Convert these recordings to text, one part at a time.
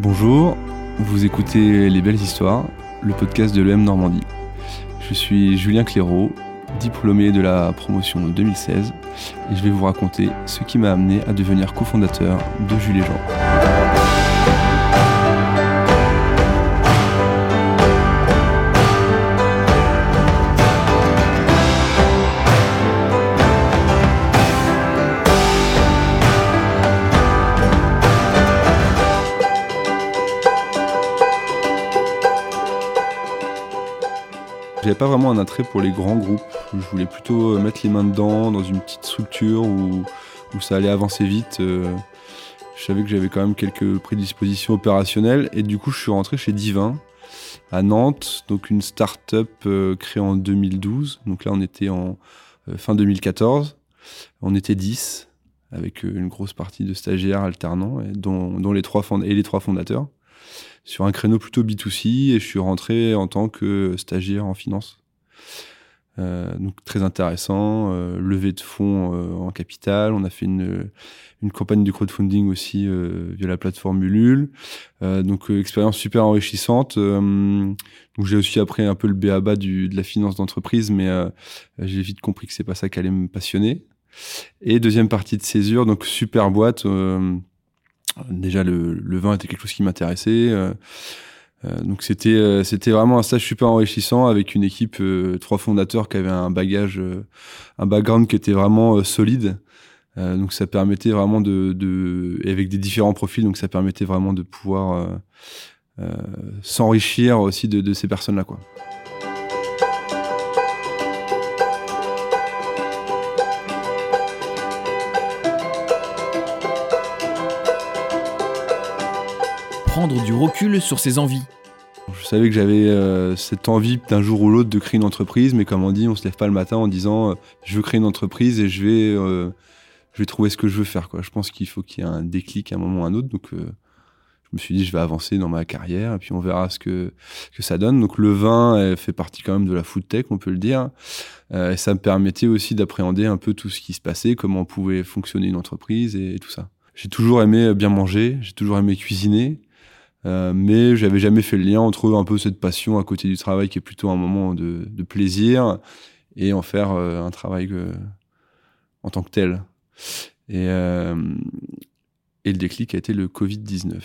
Bonjour, vous écoutez Les Belles Histoires, le podcast de l'EM Normandie. Je suis Julien Clairaut, diplômé de la promotion 2016, et je vais vous raconter ce qui m'a amené à devenir cofondateur de Jules et Jean. J'avais pas vraiment un attrait pour les grands groupes. Je voulais plutôt euh, mettre les mains dedans, dans une petite structure où, où ça allait avancer vite. Euh. Je savais que j'avais quand même quelques prédispositions opérationnelles et du coup je suis rentré chez Divin à Nantes, donc une start-up euh, créée en 2012. Donc là on était en fin 2014. On était 10 avec une grosse partie de stagiaires alternants dont, dont les trois et les trois fondateurs sur un créneau plutôt B2C et je suis rentré en tant que stagiaire en finance. Euh, donc très intéressant, euh, levée de fonds euh, en capital. On a fait une, une campagne de crowdfunding aussi via la plateforme Ulule. Donc expérience super enrichissante. j'ai aussi appris un peu le béaba du, de la finance d'entreprise, mais j'ai vite compris que c'est pas ça qui allait me passionner. Et deuxième partie de césure, donc super boîte déjà le, vin était quelque chose qui m'intéressait. Euh, euh, donc c'était euh, c'était vraiment un stage super enrichissant avec une équipe trois fondateurs qui avaient un bagage un background qui était vraiment solide. donc ça permettait vraiment de, avec des différents profils donc ça permettait vraiment de pouvoir s'enrichir aussi de, ces personnes là. Du recul sur ses envies. Je savais que j'avais euh, cette envie d'un jour ou l'autre de créer une entreprise, mais comme on dit, on se lève pas le matin en disant euh, je veux créer une entreprise et je vais, euh, je vais trouver ce que je veux faire. Quoi. Je pense qu'il faut qu'il y ait un déclic à un moment ou à un autre. Donc je me suis dit je vais avancer dans ma carrière et puis on verra ce que, que ça donne. Donc le vin fait partie quand même de la food tech, on peut le dire. et ça me permettait aussi d'appréhender un peu tout ce qui se passait, comment pouvait fonctionner une entreprise et tout ça. J'ai toujours aimé bien manger, j'ai toujours aimé cuisiner. Euh, mais j'avais jamais fait le lien entre un peu cette passion à côté du travail qui est plutôt un moment de, plaisir et en faire euh, un travail en tant que tel. Et, euh, et le déclic a été le Covid-19.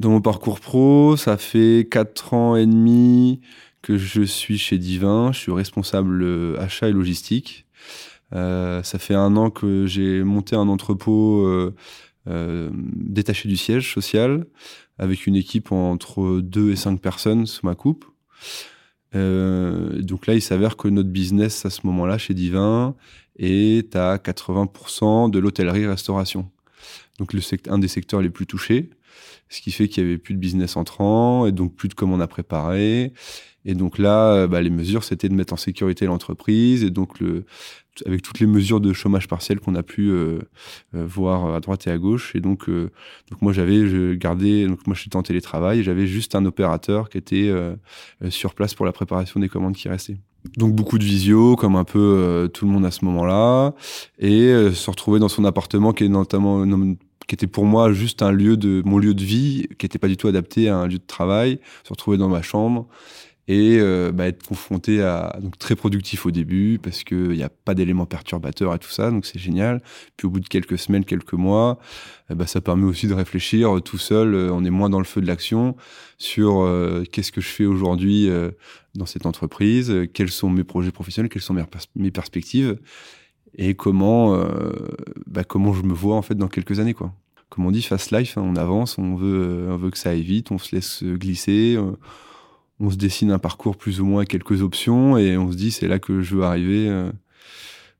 Dans mon parcours pro, ça fait 4 ans et demi que je suis chez Divin. Je suis responsable achat et logistique. ça fait un an que j'ai monté un entrepôt détaché du siège social avec une équipe entre 2 et 5 personnes sous ma coupe. Euh, donc là, il s'avère que notre business à ce moment-là chez Divin est à 80% de l'hôtellerie-restauration. Donc le un des secteurs les plus touchés, ce qui fait qu'il y avait plus de business entrant et donc plus de commandes à préparer. Et donc là, bah, les mesures, c'était de mettre en sécurité l'entreprise et donc le, avec toutes les mesures de chômage partiel qu'on a pu euh, euh, voir à droite et à gauche. Et donc, euh, donc moi, j'avais gardé, donc moi, j'étais en télétravail j'avais juste un opérateur qui était sur place pour la préparation des commandes qui restaient. Donc beaucoup de visio, comme un peu tout le monde à ce moment-là, et se retrouver dans son appartement qui est notamment qui était pour moi juste un lieu de mon lieu de vie, qui n'était pas du tout adapté à un lieu de travail, se retrouver dans ma chambre et euh, bah, être confronté à donc très productif au début parce que il n'y a pas d'éléments perturbateurs et tout ça donc c'est génial. Puis au bout de quelques semaines quelques mois eh bah, ça permet aussi de réfléchir euh, tout seul euh, on est moins dans le feu de l'action sur qu'est-ce que je fais aujourd'hui dans cette entreprise quels sont mes projets professionnels quelles sont mes perspectives et comment bah, comment je me vois en fait dans quelques années quoi comme on dit fast life hein, on avance on veut on veut que ça aille vite on se laisse glisser on se dessine un parcours plus ou moins quelques options et on se dit c'est là que je veux arriver. Euh,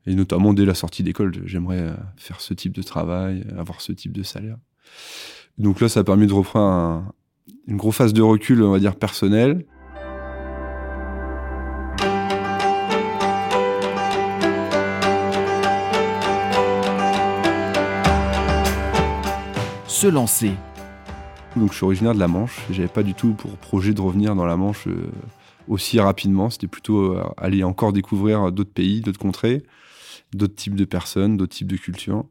et notamment dès la sortie d'école, j'aimerais euh, faire ce type de travail, avoir ce type de salaire. Donc là, ça a permis de reprendre une grosse phase de recul, on va dire, personnel. Lancer donc je suis originaire de la Manche. J'avais pas du tout pour projet de revenir dans la Manche euh, aussi rapidement. C'était plutôt euh, aller encore découvrir d'autres pays, d'autres contrées, d'autres types de personnes, d'autres types de cultures.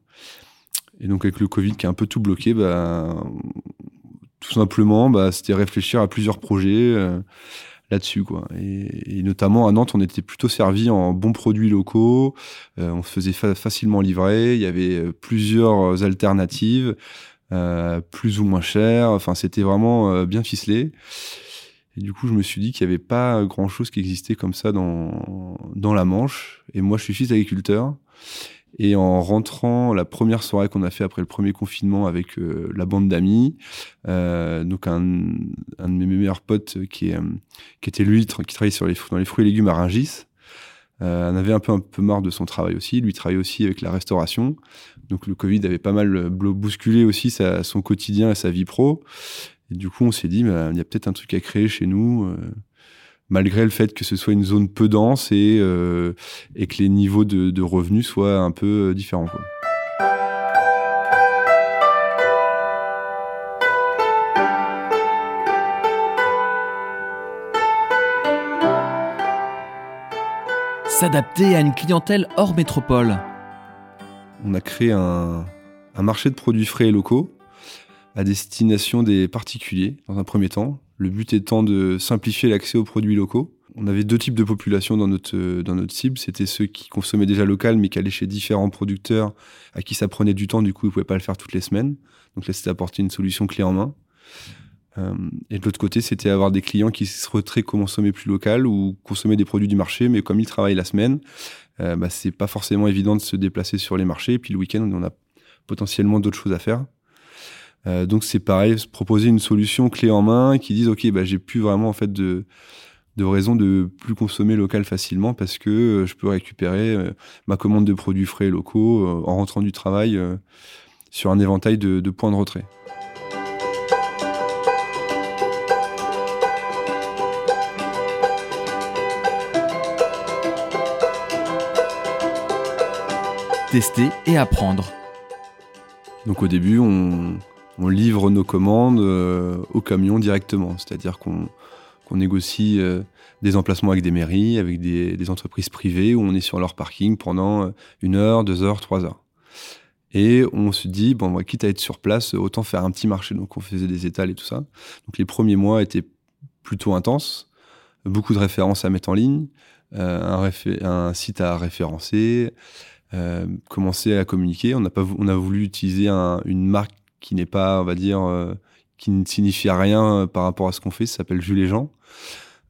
Et donc avec le Covid qui a un peu tout bloqué, bah, tout simplement, bah, c'était réfléchir à plusieurs projets là-dessus quoi. Et, notamment à Nantes, on était plutôt servi en bons produits locaux, on se faisait facilement livrer, il y avait plusieurs alternatives, plus ou moins chères. Enfin, c'était vraiment bien ficelé. Et du coup, je me suis dit qu'il n'y avait pas grand-chose qui existait comme ça dans, dans la Manche. Et moi, je suis fils d'agriculteur. Et en rentrant, la première soirée qu'on a fait après le premier confinement avec euh, la bande d'amis, euh, donc un, un, de mes meilleurs potes qui, est, euh, qui était lui, qui travaillait sur les, dans les fruits et légumes à Rungis, euh, on avait un peu, un peu marre de son travail aussi. Lui travaillait aussi avec la restauration. Donc le Covid avait pas mal bousculé aussi son quotidien et sa vie pro. Et du coup, on s'est dit, bah, il y a peut-être un truc à créer chez nous, euh, malgré le fait que ce soit une zone peu dense et, euh, que les niveaux de, revenus soient un peu euh, différents. S'adapter à une clientèle hors métropole. On a créé un marché de produits frais et locaux à destination des particuliers dans un premier temps. Le but étant de simplifier l'accès aux produits locaux. On avait deux types de populations dans notre, dans notre cible. C'était ceux qui consommaient déjà local, mais qui allaient chez différents producteurs à qui ça prenait du temps. Du coup, ils ne pouvaient pas le faire toutes les semaines. Donc là, c'était apporter une solution clé en main. Euh, et de l'autre côté, c'était avoir des clients qui souhaiteraient consommer plus local ou consommer des produits du marché, mais comme ils travaillent la semaine, euh, bah, c'est pas forcément évident de se déplacer sur les marchés. Et puis le week-end, on a potentiellement d'autres choses à faire. Euh, donc c'est pareil, proposer une solution clé en main qui dise ok bah j'ai plus vraiment en fait de de raison de plus consommer local facilement parce que euh, je peux récupérer ma commande de produits frais locaux en rentrant du travail sur un éventail de points de retrait. Tester et apprendre. Donc au début, on, livre nos commandes euh, au camion directement. C'est-à-dire qu'on négocie euh, des emplacements avec des mairies, avec des, entreprises privées où on est sur leur parking pendant euh, une heure, deux heures, trois heures. Et on se dit, bon, quitte à être sur place, autant faire un petit marché. Donc on faisait des étals et tout ça. Donc les premiers mois étaient plutôt intenses, beaucoup de références à mettre en ligne, un, un, site à référencer, commencer à communiquer. On a, pas, on a voulu utiliser une marque qui n'est pas, on va dire, euh, qui ne signifie rien euh, par rapport à ce qu'on fait. Ça s'appelle Jules et Jean.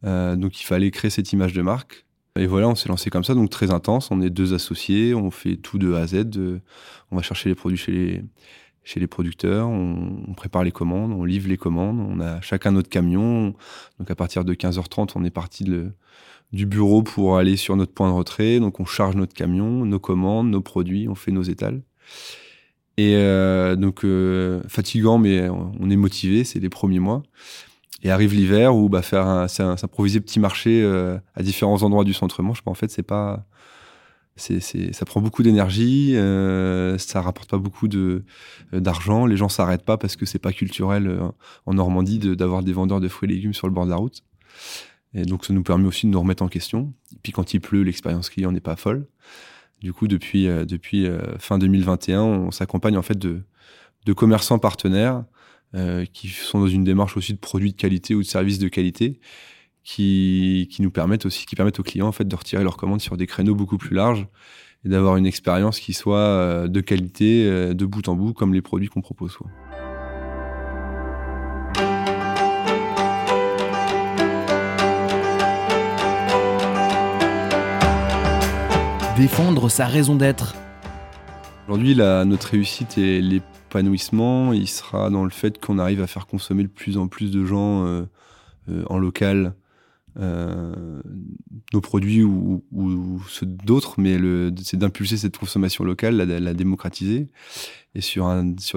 Euh, donc il fallait créer cette image de marque. Et voilà, on s'est lancé comme ça, donc très intense. On est deux associés, on fait tout de A à Z. on va chercher les produits chez les, chez les producteurs, on, prépare les commandes, on livre les commandes. On a chacun notre camion. Donc à partir de 15h30, on est parti du bureau pour aller sur notre point de retrait. Donc on charge notre camion, nos commandes, nos produits, on fait nos étals. Et euh, donc, euh, fatigant, mais on est motivé, c'est les premiers mois. Et arrive l'hiver où bah, faire un, s'improviser petit marché euh, à différents endroits du centre-manche, bah, en fait, c'est pas. C'est, ça prend beaucoup d'énergie, ça rapporte pas beaucoup de, d'argent, les gens s'arrêtent pas parce que c'est pas culturel en Normandie d'avoir des vendeurs de fruits et légumes sur le bord de la route. Et donc ça nous permet aussi de nous remettre en question. Et puis quand il pleut, l'expérience client n'est pas folle. Du coup, depuis, euh, depuis euh, fin 2021, on s'accompagne en fait de, commerçants partenaires euh, qui sont dans une démarche aussi de produits de qualité ou de services de qualité qui, qui nous permettent aussi, qui permettent aux clients en fait de retirer leurs commandes sur des créneaux beaucoup plus larges et d'avoir une expérience qui soit de qualité de bout en bout comme les produits qu'on propose. Défendre sa raison d'être. Aujourd'hui, notre réussite et l'épanouissement, il sera dans le fait qu'on arrive à faire consommer de plus en plus de gens euh, euh, en local euh, nos produits ou, ceux d'autres, mais c'est d'impulser cette consommation locale, la, la, démocratiser. Et sur,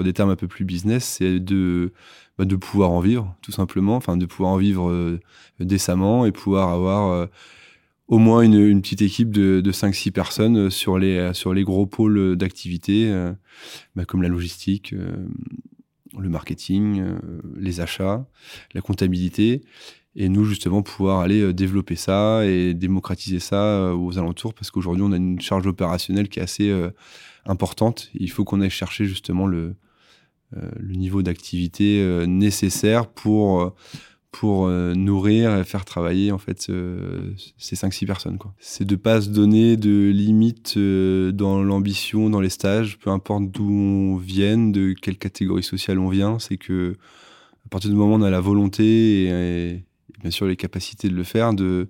des termes un peu plus business, c'est de, bah, de pouvoir en vivre, tout simplement, enfin de pouvoir en vivre décemment et pouvoir avoir au moins une, petite équipe de, de 5-6 personnes euh, sur les, euh, sur les gros pôles d'activité, euh, bah, comme la logistique, le marketing, les achats, la comptabilité. Et nous, justement, pouvoir aller développer ça et démocratiser ça aux alentours, parce qu'aujourd'hui, on a une charge opérationnelle qui est assez importante. Il faut qu'on aille chercher justement le, le niveau d'activité nécessaire pour pour nourrir et faire travailler en fait ces 5-6 personnes. C'est de pas se donner de limites dans l'ambition, dans les stages, peu importe d'où on vienne, de quelle catégorie sociale on vient, c'est que à partir du moment où on a la volonté et, bien sûr les capacités de le faire, de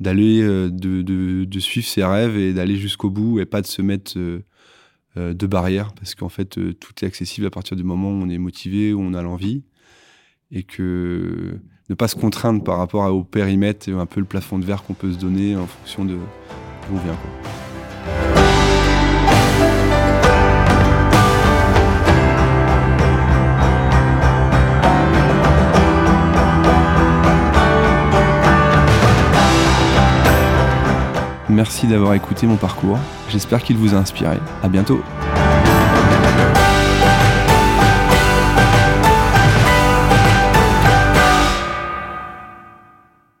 d'aller de, de, suivre ses rêves et d'aller jusqu'au bout et pas de se mettre de barrières. Parce qu'en fait tout est accessible à partir du moment où on est motivé, où on a l'envie. Et que ne pas se contraindre par rapport au périmètre et un peu le plafond de verre qu'on peut se donner en fonction de d'où on vient. Merci d'avoir écouté mon parcours. J'espère qu'il vous a inspiré. À bientôt.